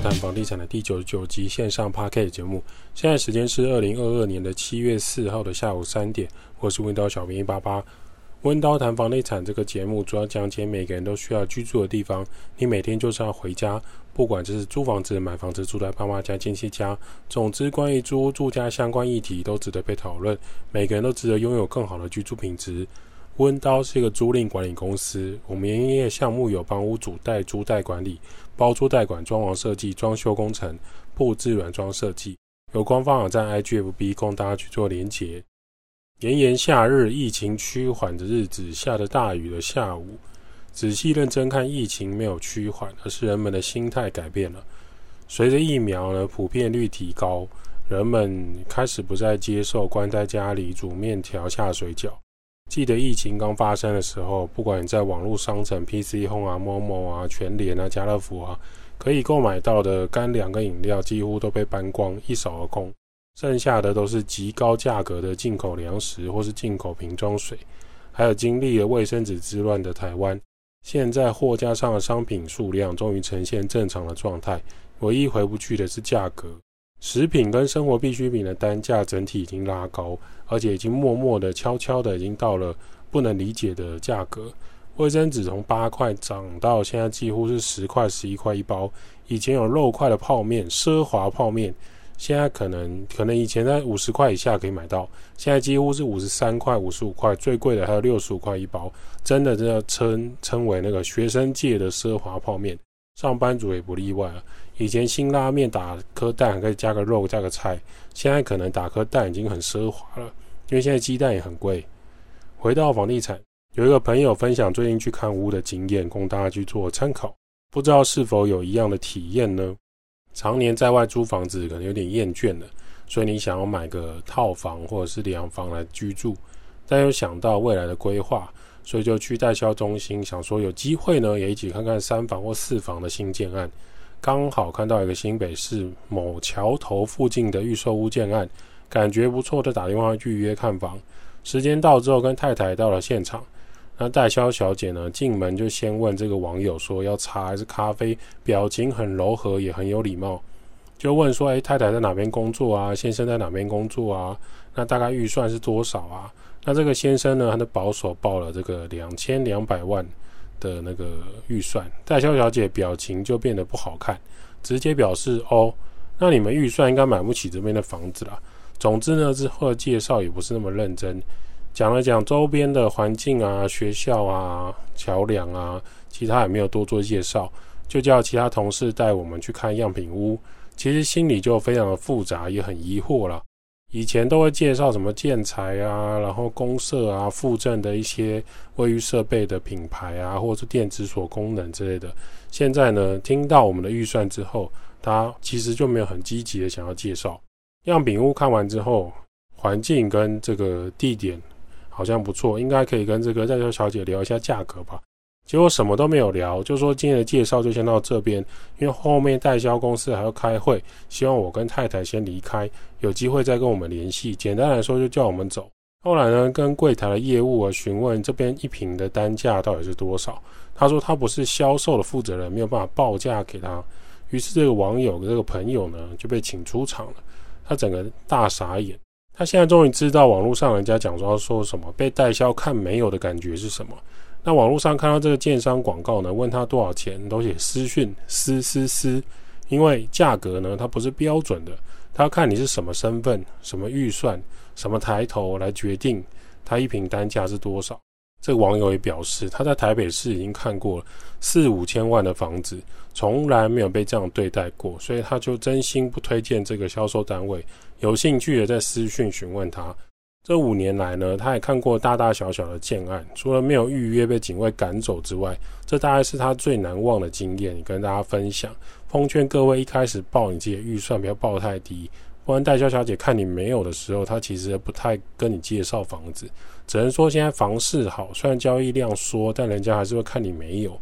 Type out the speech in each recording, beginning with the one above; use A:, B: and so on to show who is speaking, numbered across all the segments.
A: 谈房地产的第九十九集线上 Podcast 节目。现在时间是二零二二年的七月四号的下午三点，我是温叨小编一八八。温刀谈房地产这个节目主要讲解每个人都需要居住的地方。你每天就是要回家，不管这是租房子、买房子、住在爸妈家、亲戚家，总之关于租住家相关议题都值得被讨论。每个人都值得拥有更好的居住品质。温刀是一个租赁管理公司，我们营业项目有帮屋主代租代管理、包租代管、装潢设计、装修工程、布置软装设计。有官方网站 IGFB 供大家去做连结。炎炎夏日，疫情趋缓的日子，下着大雨的下午，仔细认真看，疫情没有趋缓，而是人们的心态改变了。随着疫苗呢普遍率提高，人们开始不再接受关在家里煮面条、下水饺。记得疫情刚发生的时候，不管你在网络商城、PC Home 啊、Momo 啊、全联啊、家乐福啊，可以购买到的干粮跟饮料几乎都被搬光，一扫而空。剩下的都是极高价格的进口粮食或是进口瓶装水，还有经历了卫生纸之乱的台湾。现在货架上的商品数量终于呈现正常的状态，唯一回不去的是价格。食品跟生活必需品的单价整体已经拉高，而且已经默默的、悄悄的已经到了不能理解的价格。卫生纸从八块涨到现在几乎是十块、十一块一包。以前有肉块的泡面，奢华泡面，现在可能可能以前在五十块以下可以买到，现在几乎是五十三块、五十五块，最贵的还有六十五块一包。真的，真的称称为那个学生界的奢华泡面，上班族也不例外啊。以前辛拉面打颗蛋还可以加个肉加个菜，现在可能打颗蛋已经很奢华了，因为现在鸡蛋也很贵。回到房地产，有一个朋友分享最近去看屋的经验，供大家去做参考，不知道是否有一样的体验呢？常年在外租房子可能有点厌倦了，所以你想要买个套房或者是两房来居住，但又想到未来的规划，所以就去代销中心，想说有机会呢也一起看看三房或四房的新建案。刚好看到一个新北市某桥头附近的预售屋建案，感觉不错，就打电话预约看房。时间到之后，跟太太到了现场。那代销小姐呢，进门就先问这个网友说要茶还是咖啡，表情很柔和，也很有礼貌。就问说：“哎，太太在哪边工作啊？先生在哪边工作啊？那大概预算是多少啊？”那这个先生呢，他的保守报了这个两千两百万。的那个预算，代销小姐表情就变得不好看，直接表示：“哦，那你们预算应该买不起这边的房子啦。”总之呢，之后的介绍也不是那么认真，讲了讲周边的环境啊、学校啊、桥梁啊，其他也没有多做介绍，就叫其他同事带我们去看样品屋。其实心里就非常的复杂，也很疑惑了。以前都会介绍什么建材啊，然后公社啊、附赠的一些卫浴设备的品牌啊，或者是电子锁功能之类的。现在呢，听到我们的预算之后，他其实就没有很积极的想要介绍。样品屋看完之后，环境跟这个地点好像不错，应该可以跟这个代销小姐聊一下价格吧。结果什么都没有聊，就说今天的介绍就先到这边，因为后面代销公司还要开会，希望我跟太太先离开，有机会再跟我们联系。简单来说，就叫我们走。后来呢，跟柜台的业务啊询问这边一瓶的单价到底是多少，他说他不是销售的负责人，没有办法报价给他。于是这个网友这个朋友呢就被请出场了，他整个大傻眼。他现在终于知道网络上人家讲说要说什么，被代销看没有的感觉是什么。那网络上看到这个建商广告呢，问他多少钱，都写私讯私私私，因为价格呢，它不是标准的，他要看你是什么身份、什么预算、什么抬头来决定他一坪单价是多少。这个网友也表示，他在台北市已经看过四五千万的房子，从来没有被这样对待过，所以他就真心不推荐这个销售单位。有兴趣的在私讯询问他。这五年来呢，他也看过大大小小的建案，除了没有预约被警卫赶走之外，这大概是他最难忘的经验，跟大家分享。奉劝各位一开始报你自己的预算不要报太低，不然代销小姐看你没有的时候，她其实不太跟你介绍房子，只能说现在房市好，虽然交易量缩，但人家还是会看你没有。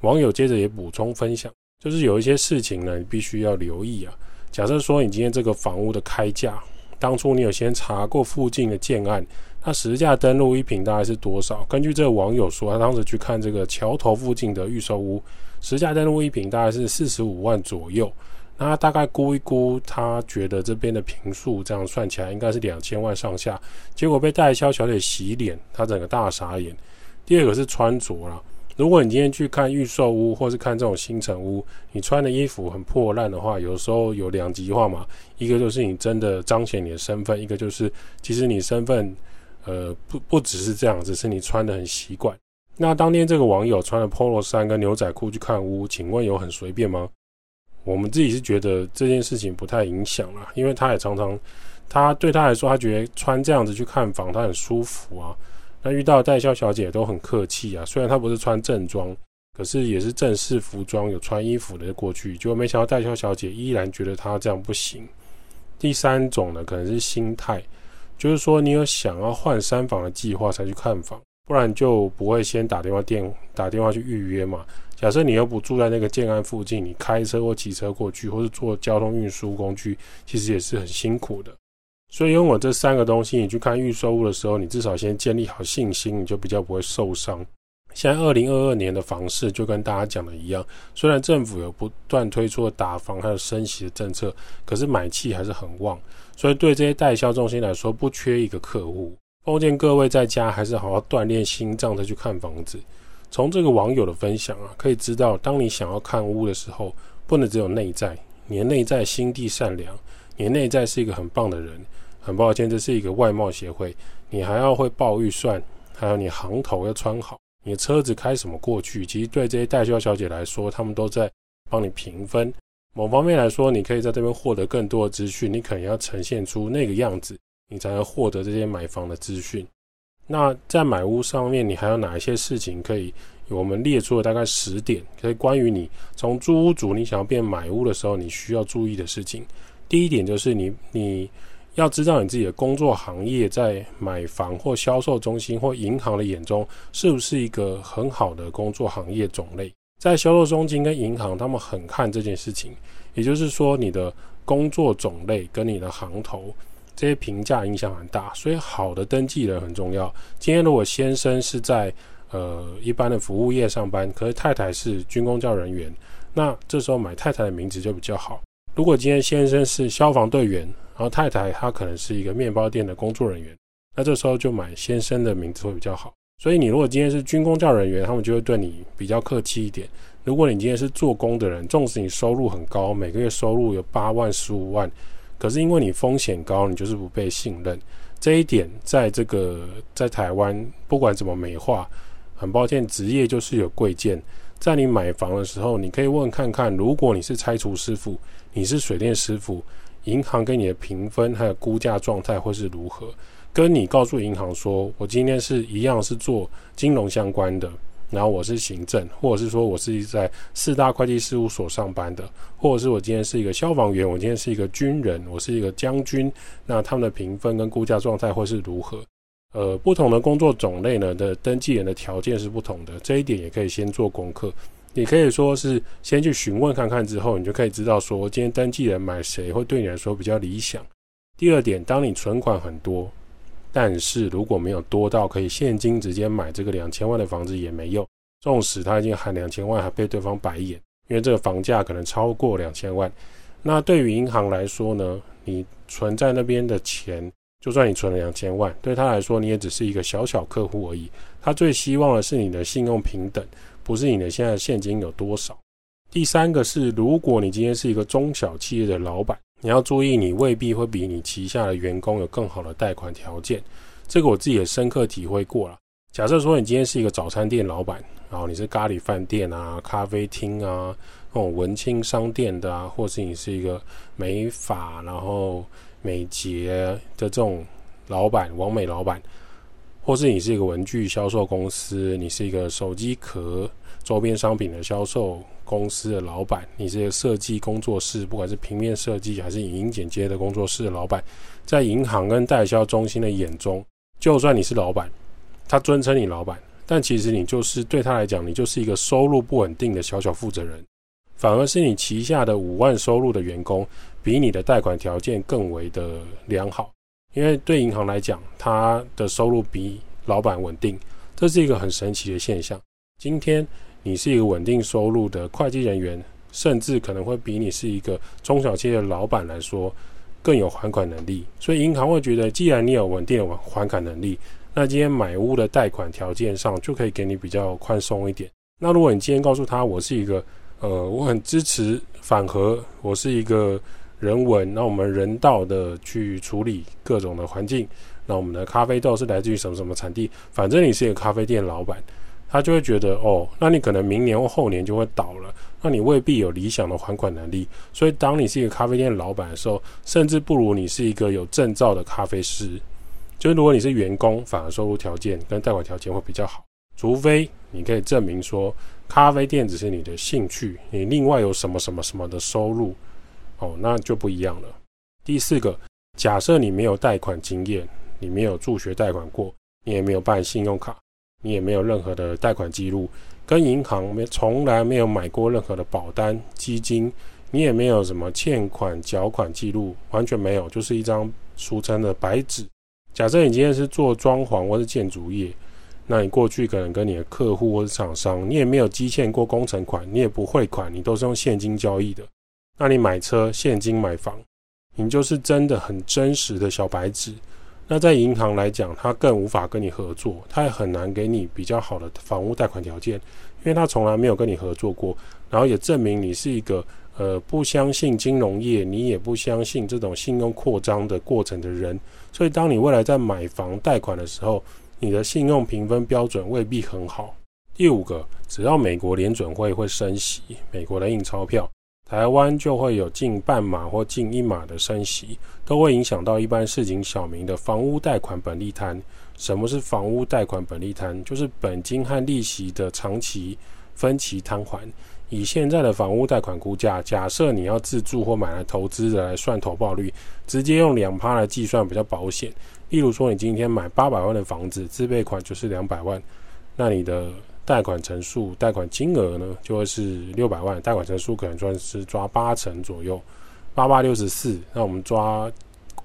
A: 网友接着也补充分享，就是有一些事情呢，你必须要留意啊。假设说你今天这个房屋的开价。当初你有先查过附近的建案，那实价登录一坪大概是多少？根据这个网友说，他当时去看这个桥头附近的预售屋，实价登录一坪大概是四十五万左右。那他大概估一估，他觉得这边的坪数这样算起来应该是两千万上下。结果被代销小姐洗脸，他整个大傻眼。第二个是穿着啦，如果你今天去看预售屋，或是看这种新成屋，你穿的衣服很破烂的话，有时候有两极化嘛。一个就是你真的彰显你的身份，一个就是其实你身份呃不不只是这样，只是你穿的很习惯。那当天这个网友穿了 Polo 衫跟牛仔裤去看屋，请问有很随便吗？我们自己是觉得这件事情不太影响啦，因为他也常常，他对他来说，他觉得穿这样子去看房，他很舒服啊。那遇到代销小姐都很客气啊，虽然她不是穿正装，可是也是正式服装，有穿衣服的过去，结果没想到代销小姐依然觉得她这样不行。第三种呢，可能是心态，就是说你有想要换三房的计划才去看房，不然就不会先打电话电打电话去预约嘛。假设你又不住在那个建安附近，你开车或骑车过去，或是坐交通运输工具，其实也是很辛苦的。所以拥有这三个东西，你去看预售屋的时候，你至少先建立好信心，你就比较不会受伤。现在二零二二年的房市就跟大家讲的一样，虽然政府有不断推出的打房还有升息的政策，可是买气还是很旺。所以对这些代销中心来说，不缺一个客户。奉劝各位在家还是好好锻炼心脏再去看房子。从这个网友的分享啊，可以知道，当你想要看屋的时候，不能只有内在，你的内在心地善良，你的内在是一个很棒的人。很抱歉，这是一个外贸协会，你还要会报预算，还有你行头要穿好，你的车子开什么过去，其实对这些代销小姐来说，他们都在帮你评分。某方面来说，你可以在这边获得更多的资讯，你可能要呈现出那个样子，你才能获得这些买房的资讯。那在买屋上面，你还有哪一些事情可以？我们列出了大概十点，可以关于你从租屋主你想要变买屋的时候，你需要注意的事情。第一点就是你你要知道你自己的工作行业在买房或销售中心或银行的眼中是不是一个很好的工作行业种类。在销售中心跟银行，他们很看这件事情，也就是说你的工作种类跟你的行头。这些评价影响很大，所以好的登记人很重要。今天如果先生是在呃一般的服务业上班，可是太太是军工教人员，那这时候买太太的名字就比较好。如果今天先生是消防队员，然后太太她可能是一个面包店的工作人员，那这时候就买先生的名字会比较好。所以你如果今天是军工教人员，他们就会对你比较客气一点。如果你今天是做工的人，纵使你收入很高，每个月收入有八万、十五万。可是因为你风险高，你就是不被信任。这一点在这个在台湾，不管怎么美化，很抱歉，职业就是有贵贱。在你买房的时候，你可以问看看，如果你是拆除师傅，你是水电师傅，银行给你的评分还有估价状态会是如何？跟你告诉银行说，我今天是一样是做金融相关的。然后我是行政，或者是说我是在四大会计事务所上班的，或者是我今天是一个消防员，我今天是一个军人，我是一个将军，那他们的评分跟估价状态会是如何？呃，不同的工作种类呢的登记人的条件是不同的，这一点也可以先做功课，你可以说是先去询问看看之后，你就可以知道说今天登记人买谁会对你来说比较理想。第二点，当你存款很多。但是如果没有多到可以现金直接买这个两千万的房子也没用，纵使他已经喊两千万，还被对方白眼，因为这个房价可能超过两千万。那对于银行来说呢，你存在那边的钱，就算你存了两千万，对他来说你也只是一个小小客户而已。他最希望的是你的信用平等，不是你的现在现金有多少。第三个是，如果你今天是一个中小企业的老板。你要注意，你未必会比你旗下的员工有更好的贷款条件。这个我自己也深刻体会过了。假设说你今天是一个早餐店老板，然后你是咖喱饭店啊、咖啡厅啊、那种文青商店的啊，或是你是一个美发然后美睫的这种老板、网美老板，或是你是一个文具销售公司，你是一个手机壳周边商品的销售。公司的老板，你是一个设计工作室，不管是平面设计还是影音剪接的工作室的老板，在银行跟代销中心的眼中，就算你是老板，他尊称你老板，但其实你就是对他来讲，你就是一个收入不稳定的小小负责人。反而是你旗下的五万收入的员工，比你的贷款条件更为的良好，因为对银行来讲，它的收入比老板稳定，这是一个很神奇的现象。今天你是一个稳定收入的会计人员，甚至可能会比你是一个中小企业的老板来说更有还款能力。所以银行会觉得，既然你有稳定的还款能力，那今天买屋的贷款条件上就可以给你比较宽松一点。那如果你今天告诉他，我是一个呃，我很支持反核，我是一个。人文，那我们人道的去处理各种的环境。那我们的咖啡豆是来自于什么什么产地？反正你是一个咖啡店老板，他就会觉得哦，那你可能明年或后年就会倒了，那你未必有理想的还款能力。所以，当你是一个咖啡店老板的时候，甚至不如你是一个有证照的咖啡师。就是如果你是员工，反而收入条件跟贷款条件会比较好。除非你可以证明说，咖啡店只是你的兴趣，你另外有什么什么什么的收入。哦，那就不一样了。第四个，假设你没有贷款经验，你没有助学贷款过，你也没有办信用卡，你也没有任何的贷款记录，跟银行没从来没有买过任何的保单、基金，你也没有什么欠款缴款记录，完全没有，就是一张俗称的白纸。假设你今天是做装潢或是建筑业，那你过去可能跟你的客户或是厂商，你也没有积欠过工程款，你也不汇款，你都是用现金交易的。那你买车现金买房，你就是真的很真实的小白纸。那在银行来讲，他更无法跟你合作，他也很难给你比较好的房屋贷款条件，因为他从来没有跟你合作过，然后也证明你是一个呃不相信金融业，你也不相信这种信用扩张的过程的人。所以，当你未来在买房贷款的时候，你的信用评分标准未必很好。第五个，只要美国联准会会升息，美国的印钞票。台湾就会有近半码或近一码的升息，都会影响到一般市井小民的房屋贷款本利摊。什么是房屋贷款本利摊？就是本金和利息的长期分期摊还。以现在的房屋贷款估价，假设你要自住或买来投资的来算投报率，直接用两趴来计算比较保险。例如说，你今天买八百万的房子，自备款就是两百万，那你的。贷款成数、贷款金额呢，就会是六百万。贷款成数可能算是抓八成左右，八八六十四。那我们抓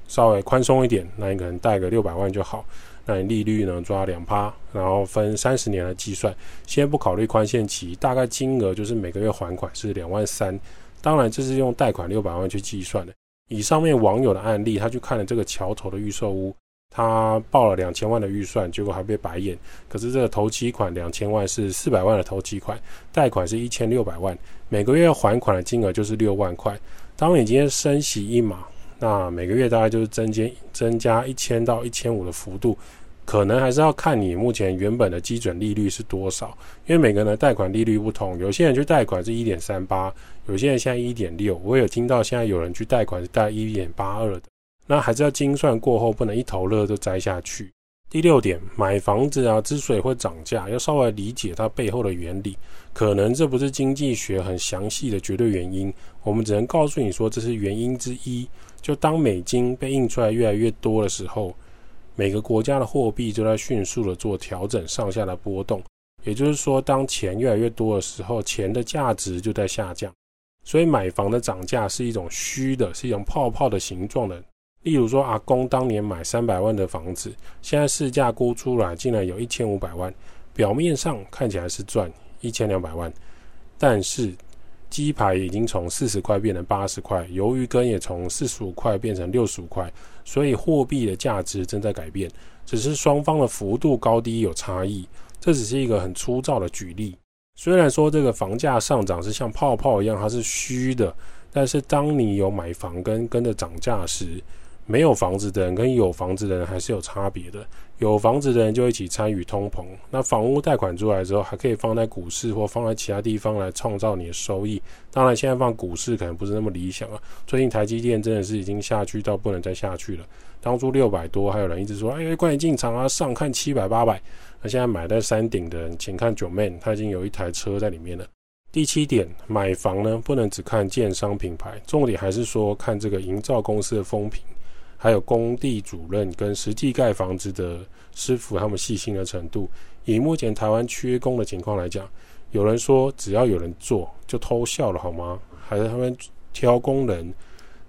A: 稍微宽松一点，那你可能贷个六百万就好。那你利率呢，抓两趴，然后分三十年来计算。先不考虑宽限期，大概金额就是每个月还款是两万三。当然，这是用贷款六百万去计算的。以上面网友的案例，他去看了这个桥头的预售屋。他报了两千万的预算，结果还被白眼。可是这个头期款两千万是四百万的头期款，贷款是一千六百万，每个月还款的金额就是六万块。当你今天升息一码，那每个月大概就是增加增加一千到一千五的幅度，可能还是要看你目前原本的基准利率是多少，因为每个人的贷款利率不同，有些人去贷款是一点三八，有些人现在一点六，我有听到现在有人去贷款是贷一点八二的。那还是要精算过后，不能一头热就栽下去。第六点，买房子啊，之所以会涨价，要稍微理解它背后的原理。可能这不是经济学很详细的绝对原因，我们只能告诉你说这是原因之一。就当美金被印出来越来越多的时候，每个国家的货币就在迅速的做调整，上下的波动。也就是说，当钱越来越多的时候，钱的价值就在下降。所以买房的涨价是一种虚的，是一种泡泡的形状的。例如说，阿公当年买三百万的房子，现在市价估出来竟然有一千五百万，表面上看起来是赚一千两百万，但是鸡排已经从四十块变成八十块，鱿鱼羹也从四十五块变成六十五块，所以货币的价值正在改变，只是双方的幅度高低有差异。这只是一个很粗糙的举例。虽然说这个房价上涨是像泡泡一样，它是虚的，但是当你有买房跟跟着涨价时，没有房子的人跟有房子的人还是有差别的。有房子的人就一起参与通膨，那房屋贷款出来之后，还可以放在股市或放在其他地方来创造你的收益。当然，现在放股市可能不是那么理想啊。最近台积电真的是已经下去到不能再下去了。当初六百多，还有人一直说：“哎，快点进场啊！”上看七百八百。那现在买在山顶的人，请看九妹，他已经有一台车在里面了。第七点，买房呢不能只看建商品牌，重点还是说看这个营造公司的风评。还有工地主任跟实际盖房子的师傅，他们细心的程度。以目前台湾缺工的情况来讲，有人说只要有人做就偷笑了好吗？还是他们挑工人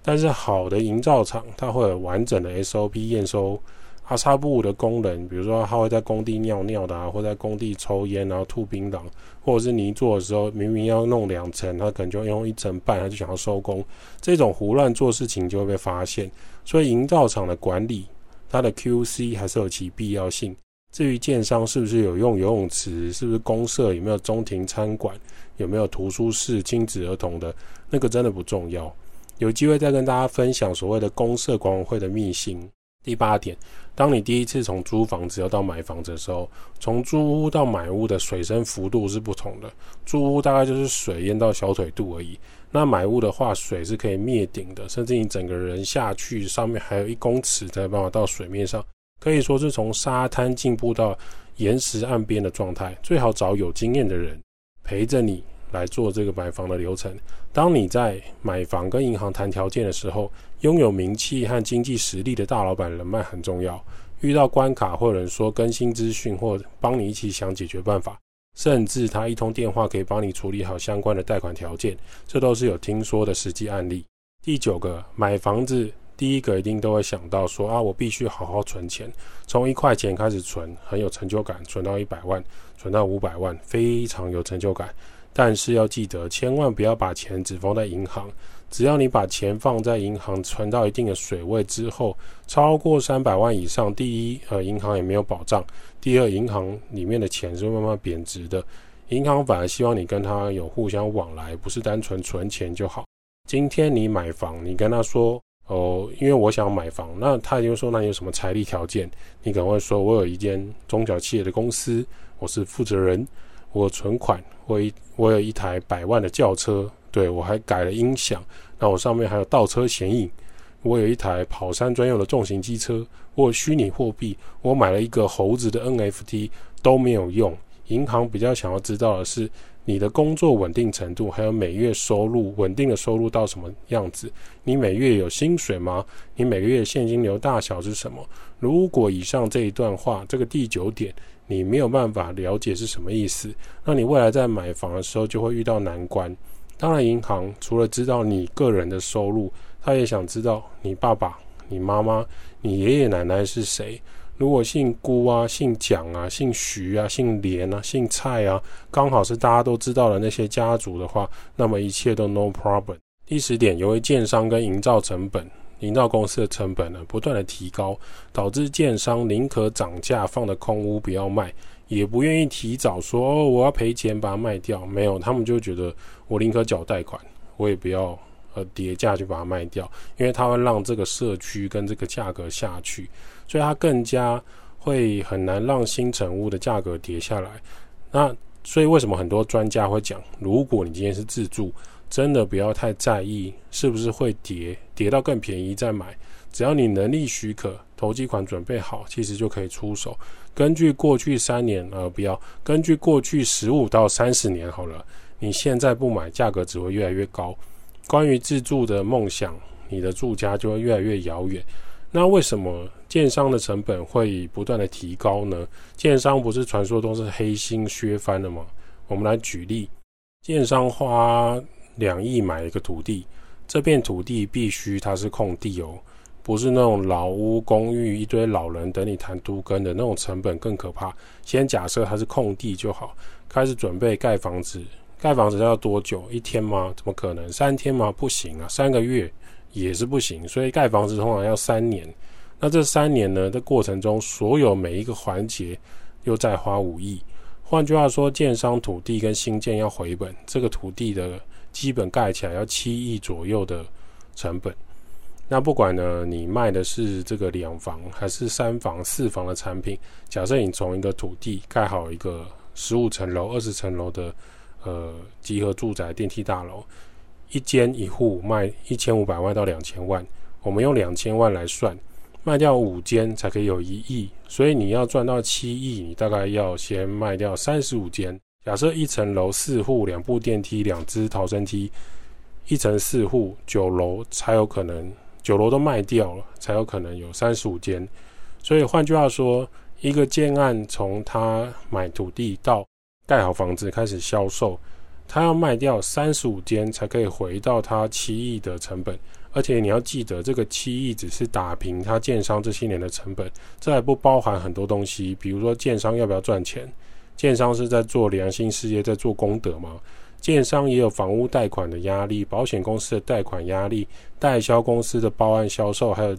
A: 但是好的营造厂，它会有完整的 SOP 验收。阿萨布的工人，比如说他会在工地尿尿的啊，或在工地抽烟然后吐槟榔，或者是泥做的时候，明明要弄两层，他可能就用一层半，他就想要收工，这种胡乱做事情就会被发现。所以营造厂的管理，它的 QC 还是有其必要性。至于建商是不是有用游泳池，是不是公社，有没有中庭餐馆，有没有图书室、亲子儿童的，那个真的不重要。有机会再跟大家分享所谓的公社管委会的秘辛。第八点，当你第一次从租房子要到买房子的时候，从租屋到买屋的水深幅度是不同的。租屋大概就是水淹到小腿肚而已，那买屋的话，水是可以灭顶的，甚至你整个人下去，上面还有一公尺才办法到水面上，可以说是从沙滩进步到岩石岸边的状态。最好找有经验的人陪着你。来做这个买房的流程。当你在买房跟银行谈条件的时候，拥有名气和经济实力的大老板人脉很重要。遇到关卡，或者说更新资讯，或帮你一起想解决办法，甚至他一通电话可以帮你处理好相关的贷款条件，这都是有听说的实际案例。第九个，买房子第一个一定都会想到说啊，我必须好好存钱，从一块钱开始存，很有成就感，存到一百万，存到五百万，非常有成就感。但是要记得，千万不要把钱只放在银行。只要你把钱放在银行，存到一定的水位之后，超过三百万以上，第一，呃，银行也没有保障；第二，银行里面的钱是会慢慢贬值的。银行反而希望你跟他有互相往来，不是单纯存钱就好。今天你买房，你跟他说，哦，因为我想买房，那他就说，那你有什么财力条件？你可能会说，我有一间中小企业的公司，我是负责人。我存款，我一我有一台百万的轿车，对，我还改了音响，那我上面还有倒车显影。我有一台跑山专用的重型机车，我虚拟货币，我买了一个猴子的 NFT 都没有用。银行比较想要知道的是你的工作稳定程度，还有每月收入稳定的收入到什么样子？你每月有薪水吗？你每个月现金流大小是什么？如果以上这一段话，这个第九点。你没有办法了解是什么意思，那你未来在买房的时候就会遇到难关。当然，银行除了知道你个人的收入，他也想知道你爸爸、你妈妈、你爷爷奶奶是谁。如果姓辜啊、姓蒋啊、姓徐啊、姓连啊、姓蔡啊，刚好是大家都知道的那些家族的话，那么一切都 no problem。第十点，由于建商跟营造成本。营造公司的成本呢，不断的提高，导致建商宁可涨价放的空屋不要卖，也不愿意提早说哦，我要赔钱把它卖掉。没有，他们就觉得我宁可缴贷款，我也不要呃跌价去把它卖掉，因为它会让这个社区跟这个价格下去，所以它更加会很难让新成屋的价格跌下来。那所以为什么很多专家会讲，如果你今天是自住，真的不要太在意是不是会跌，跌到更便宜再买。只要你能力许可，投机款准备好，其实就可以出手。根据过去三年，呃，不要根据过去十五到三十年好了。你现在不买，价格只会越来越高。关于自住的梦想，你的住家就会越来越遥远。那为什么建商的成本会不断的提高呢？建商不是传说中是黑心削翻了吗？我们来举例，建商花。两亿买一个土地，这片土地必须它是空地哦，不是那种老屋公寓一堆老人等你谈都更的那种成本更可怕。先假设它是空地就好，开始准备盖房子。盖房子要多久？一天吗？怎么可能？三天吗？不行啊，三个月也是不行。所以盖房子通常要三年。那这三年呢？这过程中所有每一个环节又再花五亿。换句话说，建商土地跟新建要回本，这个土地的。基本盖起来要七亿左右的成本，那不管呢，你卖的是这个两房还是三房、四房的产品，假设你从一个土地盖好一个十五层楼、二十层楼的呃集合住宅电梯大楼，一间一户卖一千五百万到两千万，我们用两千万来算，卖掉五间才可以有一亿，所以你要赚到七亿，你大概要先卖掉三十五间。假设一层楼四户，两部电梯，两只逃生梯，一层四户，九楼才有可能，酒楼都卖掉了，才有可能有三十五间。所以换句话说，一个建案从他买土地到盖好房子开始销售，他要卖掉三十五间才可以回到他七亿的成本。而且你要记得，这个七亿只是打平他建商这些年的成本，这还不包含很多东西，比如说建商要不要赚钱，建商是在做良心事业，在做功德吗？建商也有房屋贷款的压力，保险公司的贷款压力，代销公司的包案销售，还有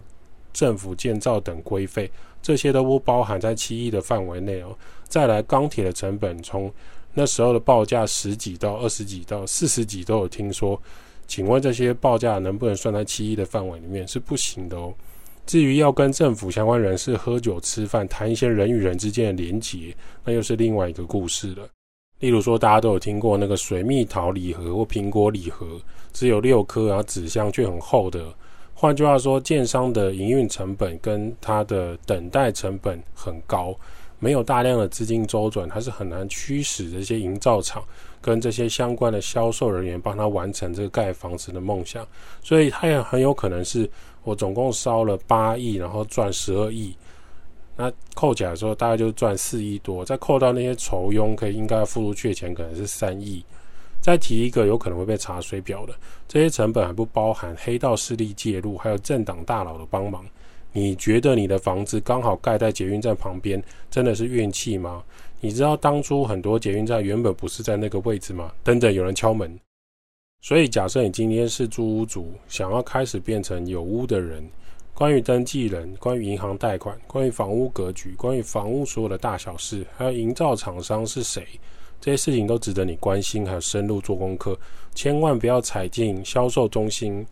A: 政府建造等规费。这些都不包含在七亿的范围内哦。再来，钢铁的成本从那时候的报价十几到二十几到四十几都有听说。请问这些报价能不能算在七亿的范围里面？是不行的哦。至于要跟政府相关人士喝酒吃饭，谈一些人与人之间的连结，那又是另外一个故事了。例如说，大家都有听过那个水蜜桃礼盒或苹果礼盒，只有六颗，然后纸箱却很厚的。换句话说，建商的营运成本跟它的等待成本很高，没有大量的资金周转，它是很难驱使这些营造厂跟这些相关的销售人员帮他完成这个盖房子的梦想。所以，它也很有可能是我总共烧了八亿，然后赚十二亿，那扣起来的时候大概就赚四亿多，再扣到那些酬庸可以应该要付出去的钱，可能是三亿。再提一个有可能会被查水表的，这些成本还不包含黑道势力介入，还有政党大佬的帮忙。你觉得你的房子刚好盖在捷运站旁边，真的是运气吗？你知道当初很多捷运站原本不是在那个位置吗？等等，有人敲门。所以假设你今天是租屋族，想要开始变成有屋的人，关于登记人、关于银行贷款、关于房屋格局、关于房屋所有的大小事，还有营造厂商是谁？这些事情都值得你关心，还有深入做功课。千万不要踩进销售中心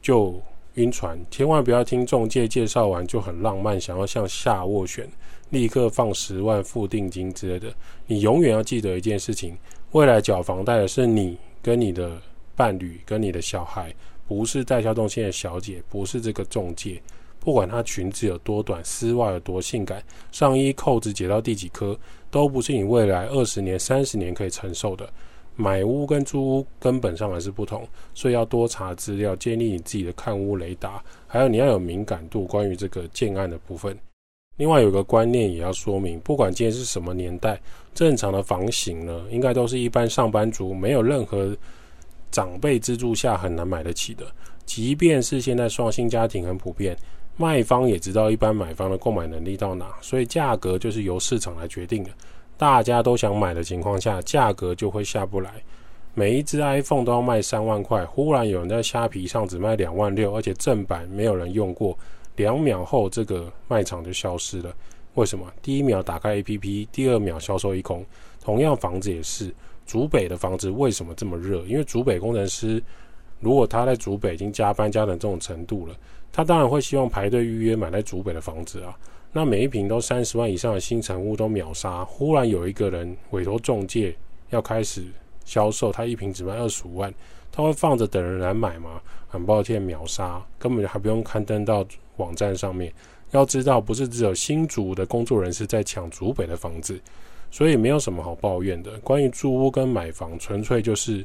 A: 就晕船，千万不要听中介介绍完就很浪漫，想要向下斡旋，立刻放十万付定金之类的。你永远要记得一件事情：未来缴房贷的是你跟你的伴侣跟你的小孩，不是代销中心的小姐，不是这个中介。不管她裙子有多短，丝袜有多性感，上衣扣子解到第几颗，都不是你未来二十年、三十年可以承受的。买屋跟租屋根本上还是不同，所以要多查资料，建立你自己的看屋雷达，还有你要有敏感度，关于这个建案的部分。另外有个观念也要说明，不管今天是什么年代，正常的房型呢，应该都是一般上班族没有任何长辈资助下很难买得起的。即便是现在双薪家庭很普遍。卖方也知道一般买方的购买能力到哪，所以价格就是由市场来决定的。大家都想买的情况下，价格就会下不来。每一只 iPhone 都要卖三万块，忽然有人在虾皮上只卖两万六，而且正版没有人用过，两秒后这个卖场就消失了。为什么？第一秒打开 APP，第二秒销售一空。同样房子也是，竹北的房子为什么这么热？因为竹北工程师如果他在竹北已经加班加成这种程度了。他当然会希望排队预约买在竹北的房子啊，那每一坪都三十万以上的新成屋都秒杀。忽然有一个人委托中介要开始销售，他一坪只卖二十五万，他会放着等人来买吗？很抱歉，秒杀，根本还不用刊登到网站上面。要知道，不是只有新竹的工作人士在抢竹北的房子，所以没有什么好抱怨的。关于租屋跟买房，纯粹就是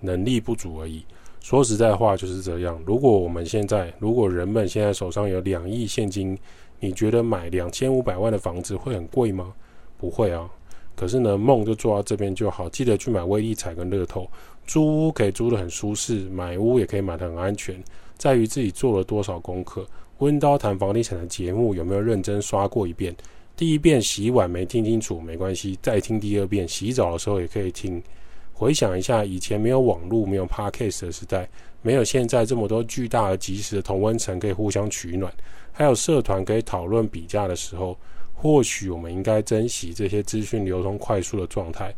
A: 能力不足而已。说实在话就是这样。如果我们现在，如果人们现在手上有两亿现金，你觉得买两千五百万的房子会很贵吗？不会啊。可是呢，梦就做到这边就好。记得去买威力彩跟乐透。租屋可以租得很舒适，买屋也可以买得很安全，在于自己做了多少功课。温刀谈房地产的节目有没有认真刷过一遍？第一遍洗碗没听清楚没关系，再听第二遍。洗澡的时候也可以听。回想一下，以前没有网络、没有 Podcast 的时代，没有现在这么多巨大而及时的同温层可以互相取暖，还有社团可以讨论比价的时候，或许我们应该珍惜这些资讯流通快速的状态。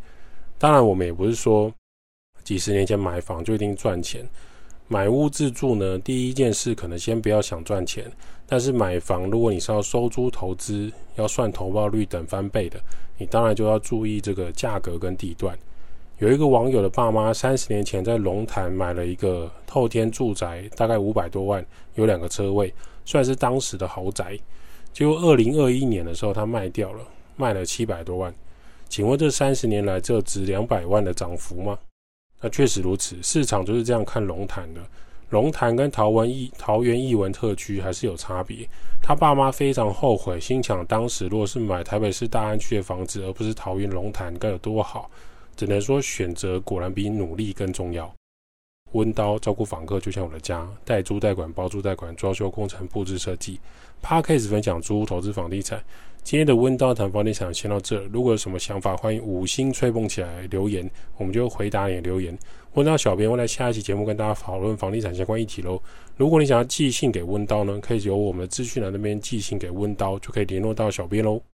A: 当然，我们也不是说几十年前买房就一定赚钱。买屋自住呢，第一件事可能先不要想赚钱，但是买房，如果你是要收租投资，要算投报率等翻倍的，你当然就要注意这个价格跟地段。有一个网友的爸妈三十年前在龙潭买了一个透天住宅，大概五百多万，有两个车位，算是当时的豪宅。结果二零二一年的时候，他卖掉了，卖了七百多万。请问这三十年来这值两百万的涨幅吗？那确实如此，市场就是这样看龙潭的。龙潭跟桃园艺桃园艺文特区还是有差别。他爸妈非常后悔，心想当时若是买台北市大安区的房子，而不是桃园龙潭，该有多好。只能说选择果然比努力更重要。温刀照顾访客就像我的家，代租代管、包租代管、装修工程、布置设计。Podcast 分享租屋投资房地产。今天的温刀谈房地产先到这。如果有什么想法，欢迎五星吹捧起来留言，我们就回答你的留言。温刀小编会在下一期节目跟大家讨论房地产相关议题喽。如果你想要寄信给温刀呢，可以由我们的资讯栏那边寄信给温刀，就可以联络到小编喽。